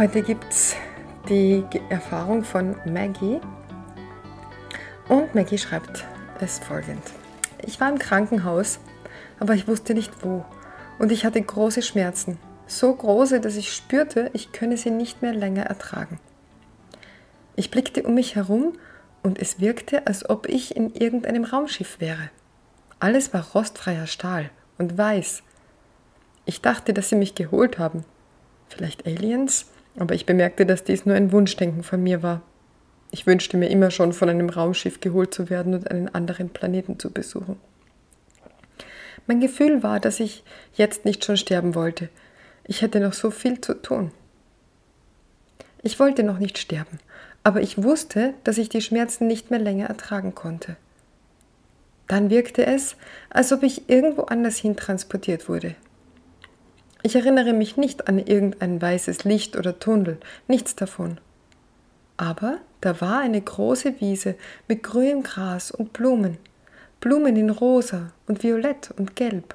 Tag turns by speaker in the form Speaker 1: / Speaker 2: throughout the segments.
Speaker 1: Heute gibt es die Erfahrung von Maggie. Und Maggie schreibt es folgend. Ich war im Krankenhaus, aber ich wusste nicht wo. Und ich hatte große Schmerzen. So große, dass ich spürte, ich könne sie nicht mehr länger ertragen. Ich blickte um mich herum und es wirkte, als ob ich in irgendeinem Raumschiff wäre. Alles war rostfreier Stahl und weiß. Ich dachte, dass sie mich geholt haben. Vielleicht Aliens? Aber ich bemerkte, dass dies nur ein Wunschdenken von mir war. Ich wünschte mir immer schon, von einem Raumschiff geholt zu werden und einen anderen Planeten zu besuchen. Mein Gefühl war, dass ich jetzt nicht schon sterben wollte. Ich hätte noch so viel zu tun. Ich wollte noch nicht sterben, aber ich wusste, dass ich die Schmerzen nicht mehr länger ertragen konnte. Dann wirkte es, als ob ich irgendwo anders hin transportiert wurde. Ich erinnere mich nicht an irgendein weißes Licht oder Tunnel, nichts davon. Aber da war eine große Wiese mit grünem Gras und Blumen, Blumen in rosa und violett und gelb.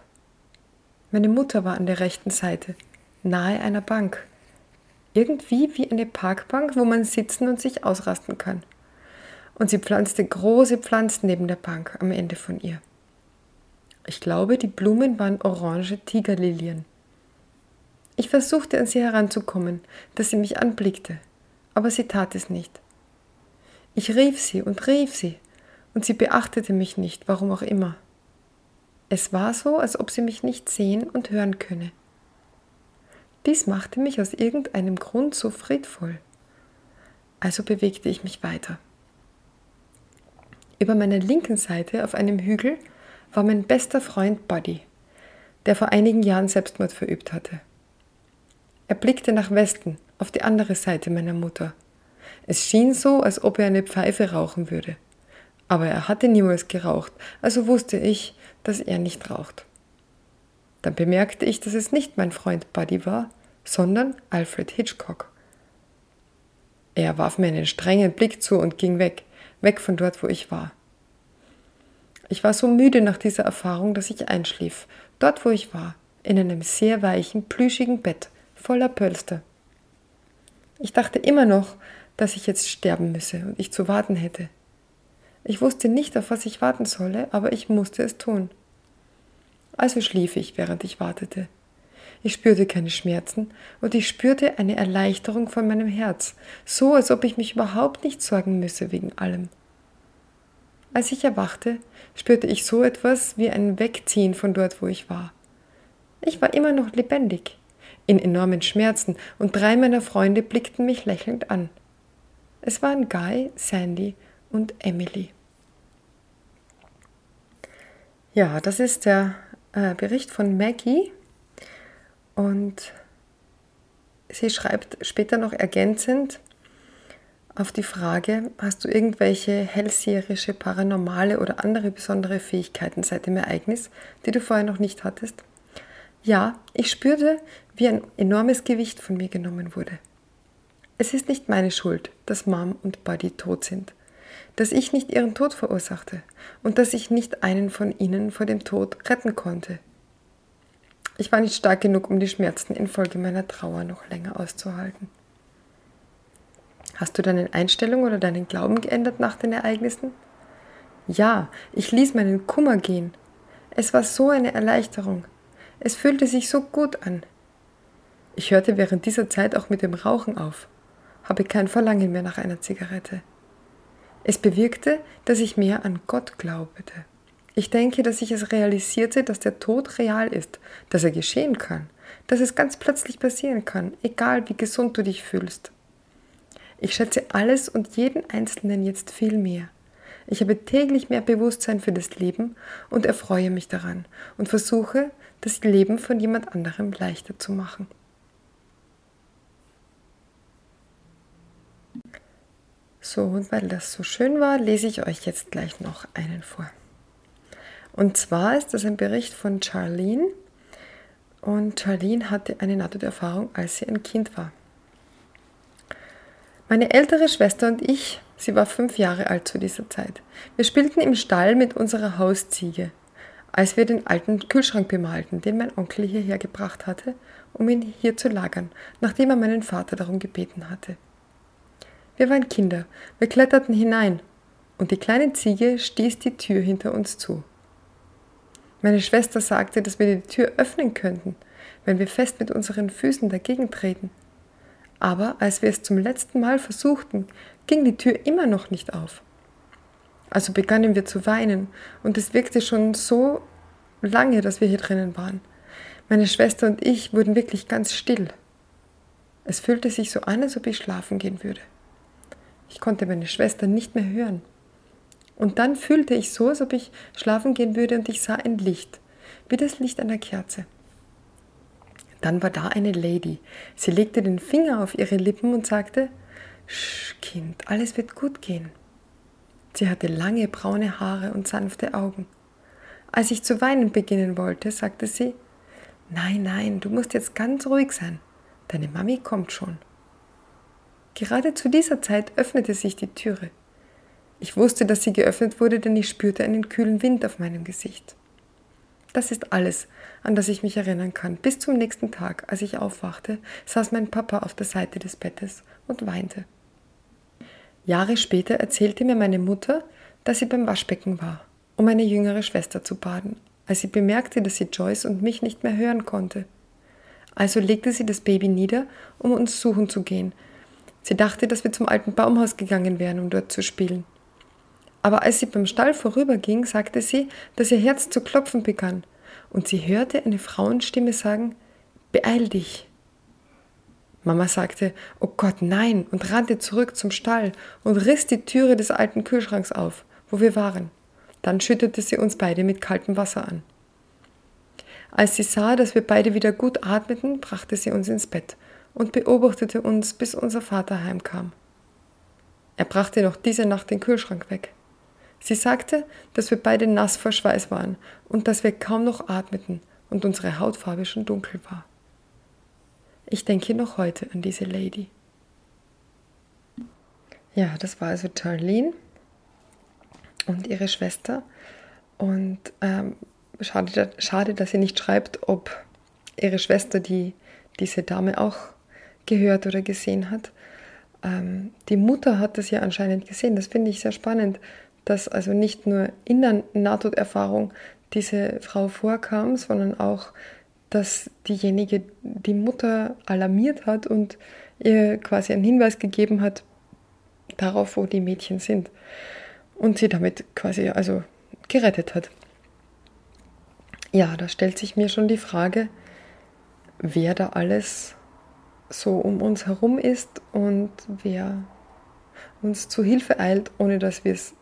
Speaker 1: Meine Mutter war an der rechten Seite, nahe einer Bank. Irgendwie wie eine Parkbank, wo man sitzen und sich ausrasten kann. Und sie pflanzte große Pflanzen neben der Bank am Ende von ihr. Ich glaube, die Blumen waren orange Tigerlilien. Ich versuchte an sie heranzukommen, dass sie mich anblickte, aber sie tat es nicht. Ich rief sie und rief sie, und sie beachtete mich nicht, warum auch immer. Es war so, als ob sie mich nicht sehen und hören könne. Dies machte mich aus irgendeinem Grund so friedvoll. Also bewegte ich mich weiter. Über meiner linken Seite auf einem Hügel war mein bester Freund Buddy, der vor einigen Jahren Selbstmord verübt hatte. Er blickte nach Westen, auf die andere Seite meiner Mutter. Es schien so, als ob er eine Pfeife rauchen würde. Aber er hatte niemals geraucht, also wusste ich, dass er nicht raucht. Dann bemerkte ich, dass es nicht mein Freund Buddy war, sondern Alfred Hitchcock. Er warf mir einen strengen Blick zu und ging weg, weg von dort, wo ich war. Ich war so müde nach dieser Erfahrung, dass ich einschlief, dort, wo ich war, in einem sehr weichen, plüschigen Bett voller Pölster. Ich dachte immer noch, dass ich jetzt sterben müsse und ich zu warten hätte. Ich wusste nicht, auf was ich warten solle, aber ich musste es tun. Also schlief ich, während ich wartete. Ich spürte keine Schmerzen und ich spürte eine Erleichterung von meinem Herz, so als ob ich mich überhaupt nicht sorgen müsse wegen allem. Als ich erwachte, spürte ich so etwas wie ein Wegziehen von dort, wo ich war. Ich war immer noch lebendig in enormen Schmerzen, und drei meiner Freunde blickten mich lächelnd an. Es waren Guy, Sandy und Emily. Ja, das ist der äh, Bericht von Maggie und sie schreibt später noch ergänzend auf die Frage, hast du irgendwelche hellseherische, paranormale oder andere besondere Fähigkeiten seit dem Ereignis, die du vorher noch nicht hattest? Ja, ich spürte, wie ein enormes Gewicht von mir genommen wurde. Es ist nicht meine Schuld, dass Mom und Buddy tot sind, dass ich nicht ihren Tod verursachte und dass ich nicht einen von ihnen vor dem Tod retten konnte. Ich war nicht stark genug, um die Schmerzen infolge meiner Trauer noch länger auszuhalten. Hast du deine Einstellung oder deinen Glauben geändert nach den Ereignissen? Ja, ich ließ meinen Kummer gehen. Es war so eine Erleichterung, es fühlte sich so gut an. Ich hörte während dieser Zeit auch mit dem Rauchen auf, habe kein Verlangen mehr nach einer Zigarette. Es bewirkte, dass ich mehr an Gott glaubte. Ich denke, dass ich es realisierte, dass der Tod real ist, dass er geschehen kann, dass es ganz plötzlich passieren kann, egal wie gesund du dich fühlst. Ich schätze alles und jeden Einzelnen jetzt viel mehr. Ich habe täglich mehr Bewusstsein für das Leben und erfreue mich daran und versuche, das Leben von jemand anderem leichter zu machen. So, und weil das so schön war, lese ich euch jetzt gleich noch einen vor. Und zwar ist das ein Bericht von Charlene. Und Charlene hatte eine Nahtoderfahrung, als sie ein Kind war. Meine ältere Schwester und ich, sie war fünf Jahre alt zu dieser Zeit, wir spielten im Stall mit unserer Hausziege, als wir den alten Kühlschrank bemalten, den mein Onkel hierher gebracht hatte, um ihn hier zu lagern, nachdem er meinen Vater darum gebeten hatte. Wir waren Kinder, wir kletterten hinein, und die kleine Ziege stieß die Tür hinter uns zu. Meine Schwester sagte, dass wir die Tür öffnen könnten, wenn wir fest mit unseren Füßen dagegen treten. Aber als wir es zum letzten Mal versuchten, ging die Tür immer noch nicht auf. Also begannen wir zu weinen, und es wirkte schon so lange, dass wir hier drinnen waren. Meine Schwester und ich wurden wirklich ganz still. Es fühlte sich so an, als ob ich schlafen gehen würde. Ich konnte meine Schwester nicht mehr hören. Und dann fühlte ich so, als ob ich schlafen gehen würde und ich sah ein Licht, wie das Licht einer Kerze. Dann war da eine Lady. Sie legte den Finger auf ihre Lippen und sagte, Sch, Kind, alles wird gut gehen. Sie hatte lange braune Haare und sanfte Augen. Als ich zu weinen beginnen wollte, sagte sie, Nein, nein, du musst jetzt ganz ruhig sein. Deine Mami kommt schon. Gerade zu dieser Zeit öffnete sich die Türe. Ich wusste, dass sie geöffnet wurde, denn ich spürte einen kühlen Wind auf meinem Gesicht. Das ist alles, an das ich mich erinnern kann. Bis zum nächsten Tag, als ich aufwachte, saß mein Papa auf der Seite des Bettes und weinte. Jahre später erzählte mir meine Mutter, dass sie beim Waschbecken war, um eine jüngere Schwester zu baden, als sie bemerkte, dass sie Joyce und mich nicht mehr hören konnte. Also legte sie das Baby nieder, um uns suchen zu gehen, Sie dachte, dass wir zum alten Baumhaus gegangen wären, um dort zu spielen. Aber als sie beim Stall vorüberging, sagte sie, dass ihr Herz zu klopfen begann, und sie hörte eine Frauenstimme sagen, Beeil dich. Mama sagte, Oh Gott, nein, und rannte zurück zum Stall und riss die Türe des alten Kühlschranks auf, wo wir waren. Dann schüttete sie uns beide mit kaltem Wasser an. Als sie sah, dass wir beide wieder gut atmeten, brachte sie uns ins Bett und beobachtete uns, bis unser Vater heimkam. Er brachte noch diese Nacht den Kühlschrank weg. Sie sagte, dass wir beide nass vor Schweiß waren und dass wir kaum noch atmeten und unsere Hautfarbe schon dunkel war. Ich denke noch heute an diese Lady. Ja, das war also Charlene und ihre Schwester. Und ähm, schade, schade, dass sie nicht schreibt, ob ihre Schwester die, diese Dame auch gehört oder gesehen hat. Ähm, die Mutter hat das ja anscheinend gesehen. Das finde ich sehr spannend, dass also nicht nur in der Nahtoderfahrung diese Frau vorkam, sondern auch, dass diejenige die Mutter alarmiert hat und ihr quasi einen Hinweis gegeben hat darauf, wo die Mädchen sind. Und sie damit quasi also gerettet hat. Ja, da stellt sich mir schon die Frage, wer da alles so um uns herum ist und wer uns zu Hilfe eilt, ohne dass wir es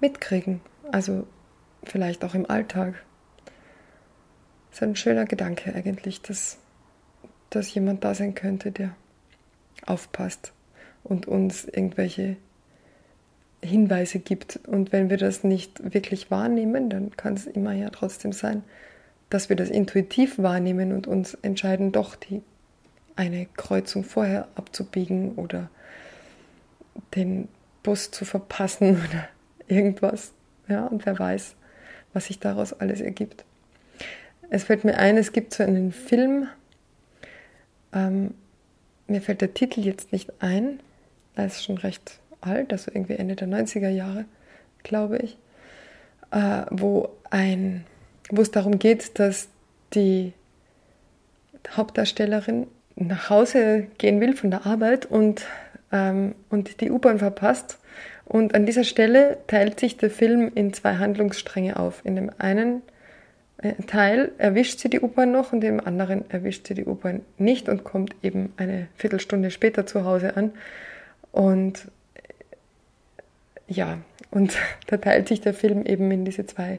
Speaker 1: mitkriegen. Also vielleicht auch im Alltag. Ist ein schöner Gedanke eigentlich, dass, dass jemand da sein könnte, der aufpasst und uns irgendwelche Hinweise gibt. Und wenn wir das nicht wirklich wahrnehmen, dann kann es immer ja trotzdem sein, dass wir das intuitiv wahrnehmen und uns entscheiden, doch die eine Kreuzung vorher abzubiegen oder den Bus zu verpassen oder irgendwas. Ja, und wer weiß, was sich daraus alles ergibt. Es fällt mir ein, es gibt so einen Film, ähm, mir fällt der Titel jetzt nicht ein, er ist schon recht alt, also irgendwie Ende der 90er Jahre, glaube ich, äh, wo, ein, wo es darum geht, dass die Hauptdarstellerin nach Hause gehen will von der Arbeit und, ähm, und die U-Bahn verpasst. Und an dieser Stelle teilt sich der Film in zwei Handlungsstränge auf. In dem einen Teil erwischt sie die U-Bahn noch und im anderen erwischt sie die U-Bahn nicht und kommt eben eine Viertelstunde später zu Hause an. Und ja, und da teilt sich der Film eben in diese zwei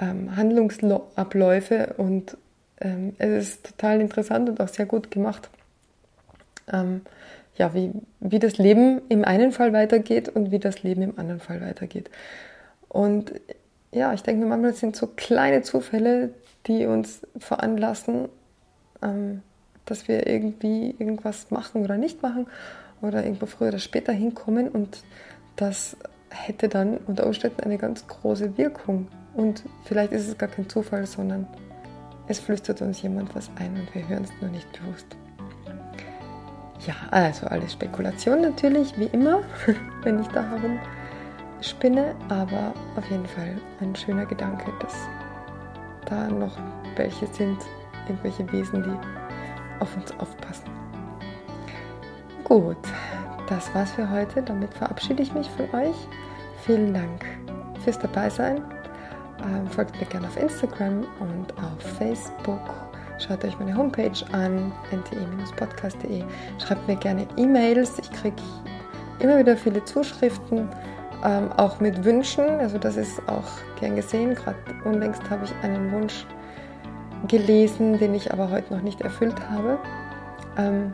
Speaker 1: ähm, Handlungsabläufe und ähm, es ist total interessant und auch sehr gut gemacht. Ähm, ja, wie, wie das Leben im einen Fall weitergeht und wie das Leben im anderen Fall weitergeht. Und ja, ich denke manchmal sind so kleine Zufälle, die uns veranlassen, ähm, dass wir irgendwie irgendwas machen oder nicht machen oder irgendwo früher oder später hinkommen und das hätte dann unter Umständen eine ganz große Wirkung. Und vielleicht ist es gar kein Zufall, sondern es flüstert uns jemand was ein und wir hören es nur nicht bewusst. Ja, also alles Spekulation natürlich, wie immer, wenn ich da herum spinne, aber auf jeden Fall ein schöner Gedanke, dass da noch welche sind, irgendwelche Wesen, die auf uns aufpassen. Gut, das war's für heute. Damit verabschiede ich mich von euch. Vielen Dank fürs Dabeisein. Ähm, folgt mir gerne auf Instagram und auf Facebook. Schaut euch meine Homepage an, nte-podcast.de. Schreibt mir gerne E-Mails. Ich kriege immer wieder viele Zuschriften, ähm, auch mit Wünschen. Also das ist auch gern gesehen. Gerade unlängst habe ich einen Wunsch gelesen, den ich aber heute noch nicht erfüllt habe. Ähm,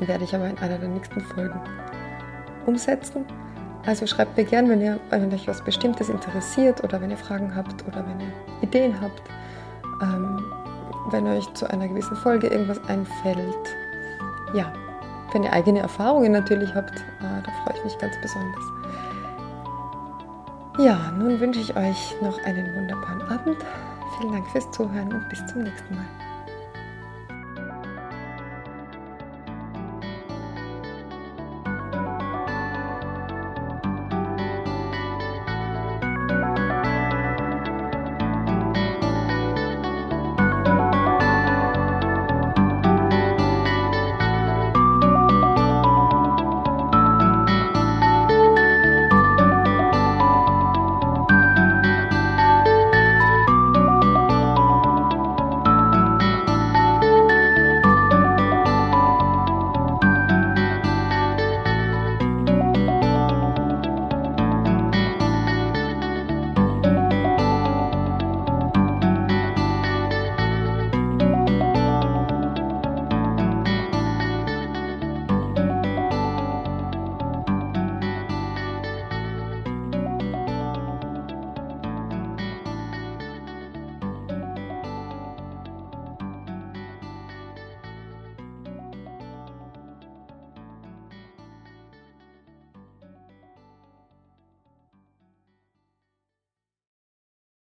Speaker 1: werde ich aber in einer der nächsten Folgen umsetzen. Also schreibt mir gern, wenn, ihr, wenn euch was Bestimmtes interessiert oder wenn ihr Fragen habt oder wenn ihr Ideen habt. Ähm, wenn euch zu einer gewissen Folge irgendwas einfällt. Ja, wenn ihr eigene Erfahrungen natürlich habt, äh, da freue ich mich ganz besonders. Ja, nun wünsche ich euch noch einen wunderbaren Abend. Vielen Dank fürs Zuhören und bis zum nächsten Mal.